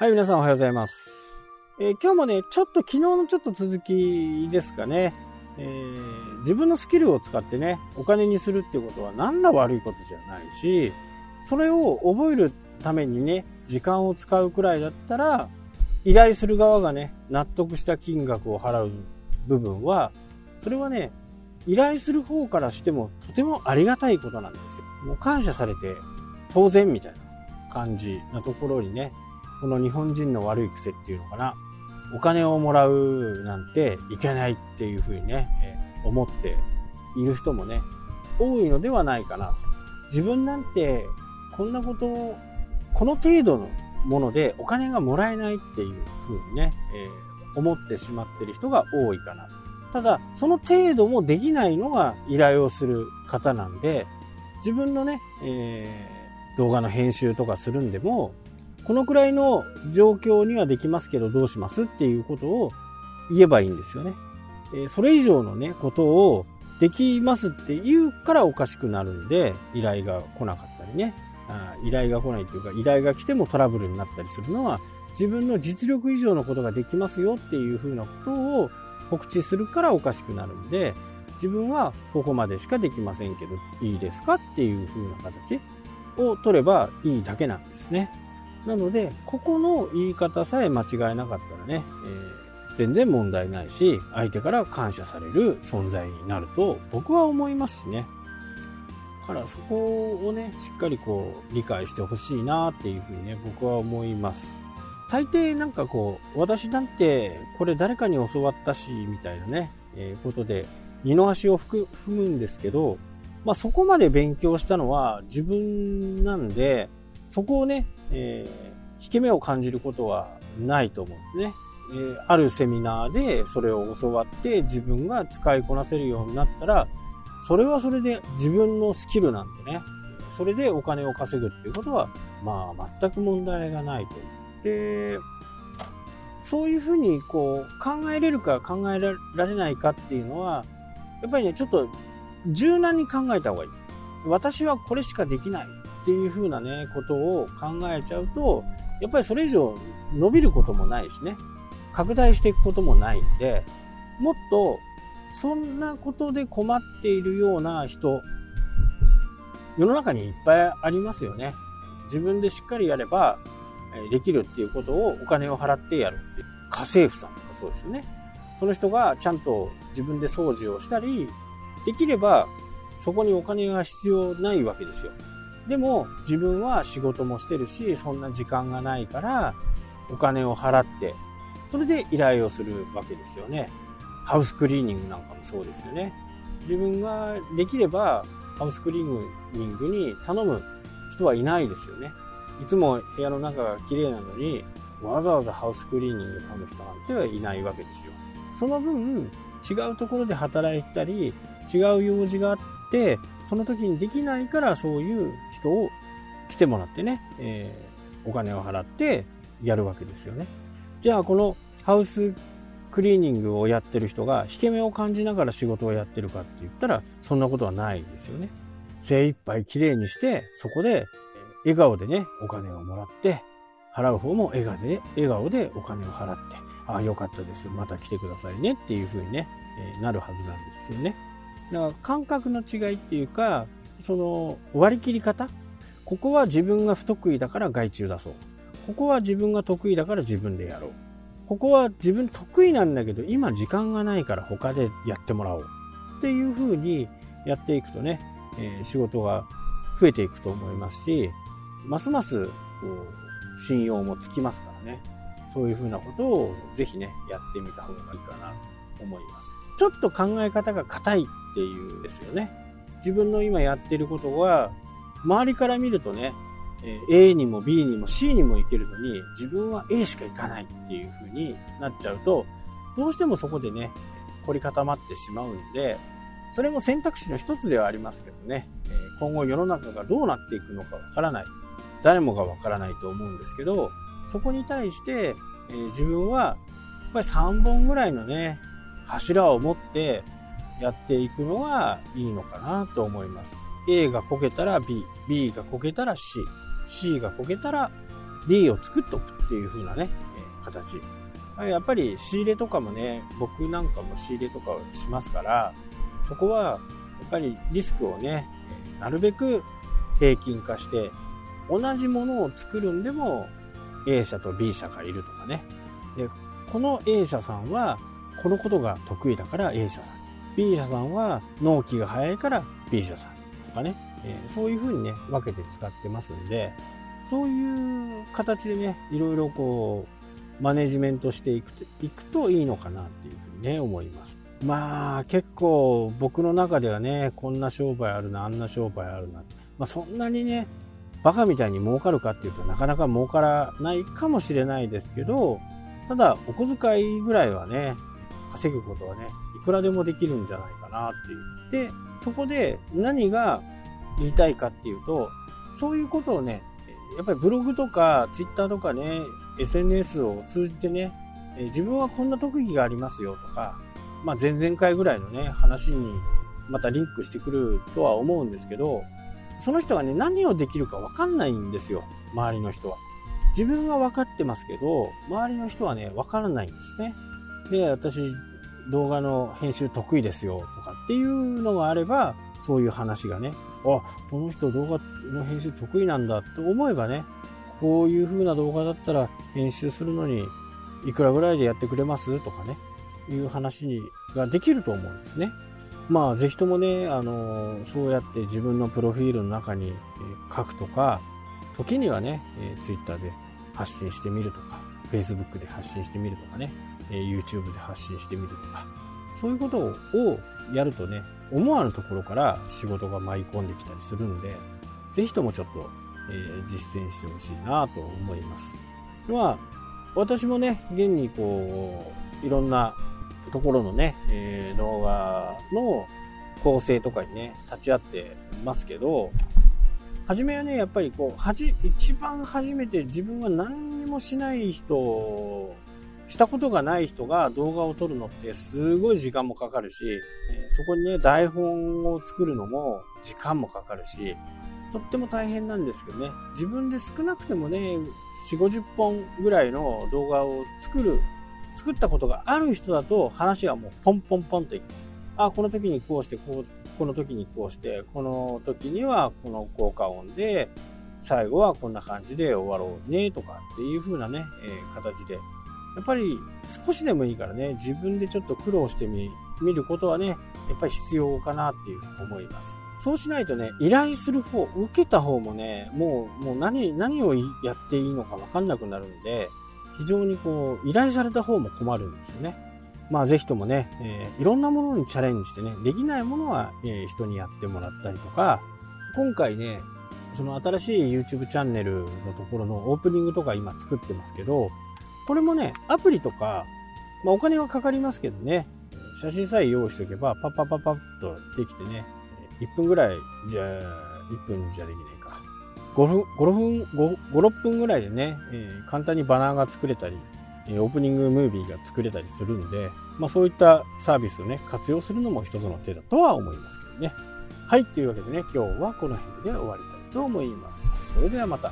はい、皆さんおはようございます。えー、今日もね、ちょっと昨日のちょっと続きですかね。えー、自分のスキルを使ってね、お金にするっていうことは何ら悪いことじゃないし、それを覚えるためにね、時間を使うくらいだったら、依頼する側がね、納得した金額を払う部分は、それはね、依頼する方からしてもとてもありがたいことなんですよ。もう感謝されて当然みたいな感じなところにね、この日本人の悪い癖っていうのかな。お金をもらうなんていけないっていうふうにね、え思っている人もね、多いのではないかな。自分なんてこんなことを、この程度のものでお金がもらえないっていうふうにね、えー、思ってしまってる人が多いかな。ただ、その程度もできないのが依頼をする方なんで、自分のね、えー、動画の編集とかするんでも、このくらいの状況にはできますけどどうしますっていうことを言えばいいんですよね。えそれ以上のね、ことをできますって言うからおかしくなるんで、依頼が来なかったりね。あ依頼が来ないというか、依頼が来てもトラブルになったりするのは、自分の実力以上のことができますよっていうふうなことを告知するからおかしくなるんで、自分はここまでしかできませんけど、いいですかっていうふうな形を取ればいいだけなんですね。なので、ここの言い方さえ間違えなかったらね、えー、全然問題ないし、相手から感謝される存在になると僕は思いますしね。だからそこをね、しっかりこう理解してほしいなっていうふうにね、僕は思います。大抵なんかこう、私なんてこれ誰かに教わったし、みたいなね、えー、ことで二の足を踏むんですけど、まあそこまで勉強したのは自分なんで、そこをね、えー、引け目を感じることはないと思うんですね。えー、あるセミナーでそれを教わって自分が使いこなせるようになったら、それはそれで自分のスキルなんでね、それでお金を稼ぐっていうことは、まあ全く問題がないと。で、そういうふうにこう考えれるか考えられないかっていうのは、やっぱりね、ちょっと柔軟に考えた方がいい。私はこれしかできないっていう風なね、ことを考えちゃうと、やっぱりそれ以上伸びることもないしね、拡大していくこともないんで、もっとそんなことで困っているような人、世の中にいっぱいありますよね。自分でしっかりやればできるっていうことをお金を払ってやるっていう。家政婦さんとかそうですよね。その人がちゃんと自分で掃除をしたり、できればそこにお金が必要ないわけですよ。でも自分は仕事もしてるし、そんな時間がないから、お金を払って、それで依頼をするわけですよね。ハウスクリーニングなんかもそうですよね。自分ができれば、ハウスクリーニングに頼む人はいないですよね。いつも部屋の中が綺麗なのに、わざわざハウスクリーニング頼む人なんてはいないわけですよ。その分、違うところで働いたり、違う用事があって、その時にできないからそういう人を来てもらってね、えー、お金を払ってやるわけですよね。じゃあこのハウスクリーニングをやってる人が引け目を感じながら仕事をやってるかって言ったらそんなことはないですよね。精一杯きれいにしてそこで笑顔でねお金をもらって払う方も笑顔で笑顔でお金を払ってああよかったですまた来てくださいねっていう風にね、え、なるはずなんですよね。だから感覚の違いっていうか、その割り切り方？ここは自分が不得意だから外注出そう。ここは自分が得意だから自分でやろう。ここは自分得意なんだけど今時間がないから他でやってもらおう。っていう風にやっていくとね、えー、仕事が増えていくと思いますし、ますますこう信用もつきますからね。そういう風なことをぜひね、やってみた方がいいかなと思います。ちょっと考え方が硬いっていうですよね。自分の今やってることは、周りから見るとね、A にも B にも C にも行けるのに、自分は A しか行かないっていう風になっちゃうと、どうしてもそこでね、凝り固まってしまうんで、それも選択肢の一つではありますけどね、今後世の中がどうなっていくのかわからない。誰もがわからないと思うんですけど、そこに対して、え自分は、やっぱり3本ぐらいのね、柱を持ってやっていくのがいいのかなと思います。A がこけたら B、B がこけたら C、C がこけたら D を作っておく。っていう風なね、え形。やっぱり仕入れとかもね、僕なんかも仕入れとかをしますから、そこはやっぱりリスクをね、なるべく平均化して、同じものを作るんでも A 社と B 社がいるとかね。で、この A 社さんはこのことが得意だから A 社さん。B 社さんは納期が早いから B 社さんとかね。えー、そういう風にね、分けて使ってますんで、そういう形でね、いろいろこう、マネジメントしていくといくといいのかなっていうふうにね、思います。まあ、結構僕の中ではね、こんな商売あるな、あんな商売あるな。まあ、そんなにね、バカみたいに儲かるかっていうとなかなか儲からないかもしれないですけど、ただお小遣いぐらいはね、稼ぐことはね、くらでもできるんじゃないかなっていう。で、そこで何が言いたいかっていうと、そういうことをね、やっぱりブログとかツイッターとかね、SNS を通じてね、自分はこんな特技がありますよとか、まあ前々回ぐらいのね、話にまたリンクしてくるとは思うんですけど、その人がね、何をできるかわかんないんですよ、周りの人は。自分は分かってますけど、周りの人はね、わからないんですね。で、私、動画の編集得意ですよとかっていうのがあれば、そういう話がね、あ、この人動画の編集得意なんだって思えばね、こういう風な動画だったら編集するのにいくらぐらいでやってくれますとかね、いう話ができると思うんですね。まあ、ぜひともね、あの、そうやって自分のプロフィールの中に書くとか、時にはね、Twitter で発信してみるとか、Facebook で発信してみるとかね、え YouTube で発信してみるとか、そういうことをやるとね、思わぬところから仕事が舞い込んできたりするんで、ぜひともちょっと、え、実践してほしいなと思います。まあ、私もね、現にこう、いろんなところのね、え、動画の構成とかにね、立ち会ってますけど、初めはね、やっぱりこう、はじ、一番初めて自分は何にもしない人、したことがない人が動画を撮るのってすごい時間もかかるし、え、そこにね、台本を作るのも時間もかかるし、とっても大変なんですけどね、自分で少なくてもね、4、50本ぐらいの動画を作る作ったことがある人だと話はもうポンポンポンといきます。あ、この時にこうして、こう、この時にこうして、この時にはこの効果音で、最後はこんな感じで終わろうねとかっていう風なね、えー、形で。やっぱり少しでもいいからね、自分でちょっと苦労してみることはね、やっぱり必要かなっていう思います。そうしないとね、依頼する方、受けた方もね、もう、もう何、何をやっていいのかわかんなくなるんで、非常にこう、依頼された方も困るんですよね。まあぜひともね、えー、いろんなものにチャレンジしてね、できないものは、えー、人にやってもらったりとか、今回ね、その新しい YouTube チャンネルのところのオープニングとか今作ってますけど、これもね、アプリとか、まあお金はかかりますけどね、写真さえ用意しておけば、パッパッパッパッとできてね、1分ぐらいじゃ、1分じゃできないか5分、5分、5、6分ぐらいでね、えー、簡単にバナーが作れたり、オープニングムービーが作れたりするんで、まあそういったサービスをね、活用するのも一つの手だとは思いますけどね。はい、というわけでね、今日はこの辺で終わりたいと思います。それではまた。